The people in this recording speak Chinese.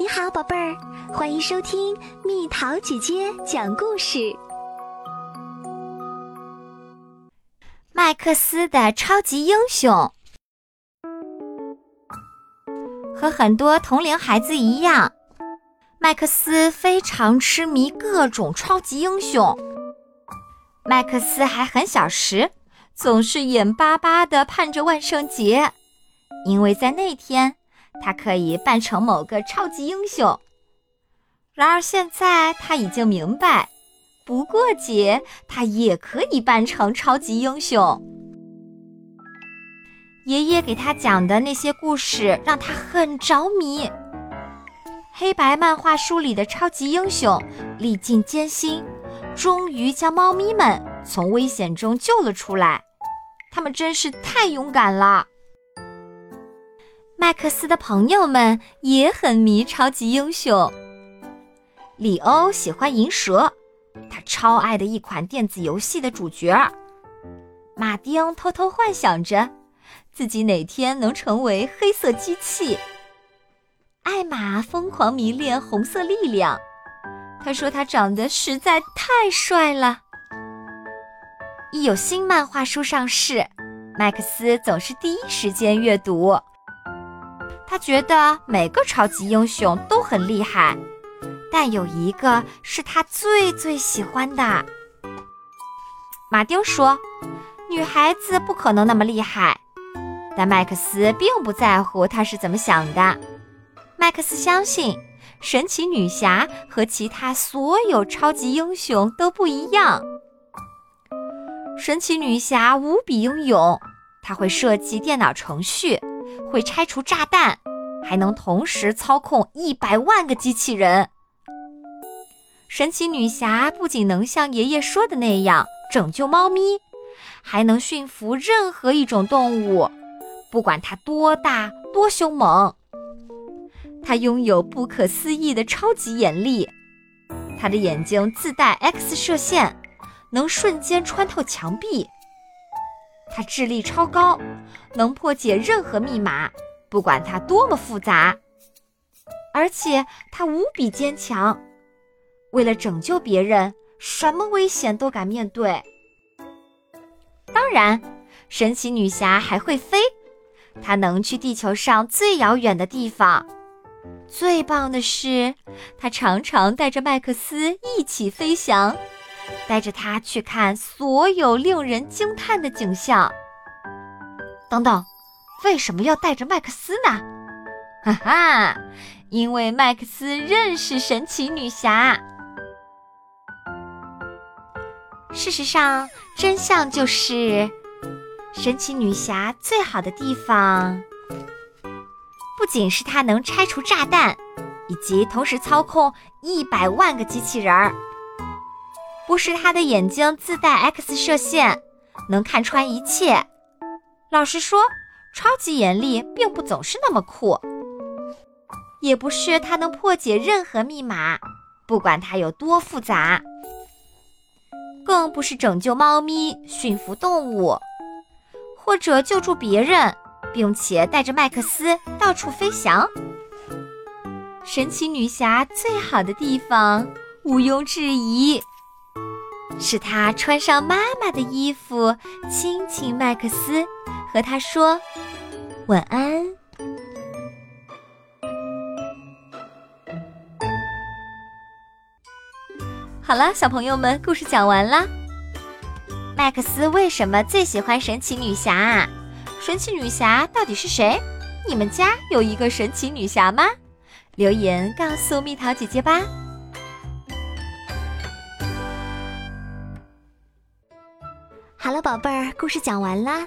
你好，宝贝儿，欢迎收听蜜桃姐姐讲故事。麦克斯的超级英雄，和很多同龄孩子一样，麦克斯非常痴迷各种超级英雄。麦克斯还很小时，总是眼巴巴地盼着万圣节，因为在那天。他可以扮成某个超级英雄。然而现在他已经明白，不过节他也可以扮成超级英雄。爷爷给他讲的那些故事让他很着迷。黑白漫画书里的超级英雄历尽艰辛，终于将猫咪们从危险中救了出来。他们真是太勇敢了。麦克斯的朋友们也很迷超级英雄。里欧喜欢银蛇，他超爱的一款电子游戏的主角。马丁偷偷幻想着自己哪天能成为黑色机器。艾玛疯狂迷恋红色力量，他说他长得实在太帅了。一有新漫画书上市，麦克斯总是第一时间阅读。他觉得每个超级英雄都很厉害，但有一个是他最最喜欢的。马丁说：“女孩子不可能那么厉害。”但麦克斯并不在乎他是怎么想的。麦克斯相信，神奇女侠和其他所有超级英雄都不一样。神奇女侠无比英勇，她会设计电脑程序。会拆除炸弹，还能同时操控一百万个机器人。神奇女侠不仅能像爷爷说的那样拯救猫咪，还能驯服任何一种动物，不管它多大多凶猛。她拥有不可思议的超级眼力，她的眼睛自带 X 射线，能瞬间穿透墙壁。他智力超高，能破解任何密码，不管它多么复杂。而且他无比坚强，为了拯救别人，什么危险都敢面对。当然，神奇女侠还会飞，她能去地球上最遥远的地方。最棒的是，她常常带着麦克斯一起飞翔。带着他去看所有令人惊叹的景象。等等，为什么要带着麦克斯呢？哈哈，因为麦克斯认识神奇女侠。事实上，真相就是，神奇女侠最好的地方，不仅是她能拆除炸弹，以及同时操控一百万个机器人儿。不是她的眼睛自带 X 射线，能看穿一切。老实说，超级眼力并不总是那么酷。也不是他能破解任何密码，不管它有多复杂。更不是拯救猫咪、驯服动物，或者救助别人，并且带着麦克斯到处飞翔。神奇女侠最好的地方，毋庸置疑。是她穿上妈妈的衣服，亲亲麦克斯，和他说晚安。好了，小朋友们，故事讲完啦。麦克斯为什么最喜欢神奇女侠啊？神奇女侠到底是谁？你们家有一个神奇女侠吗？留言告诉蜜桃姐姐吧。好了，宝贝儿，故事讲完啦。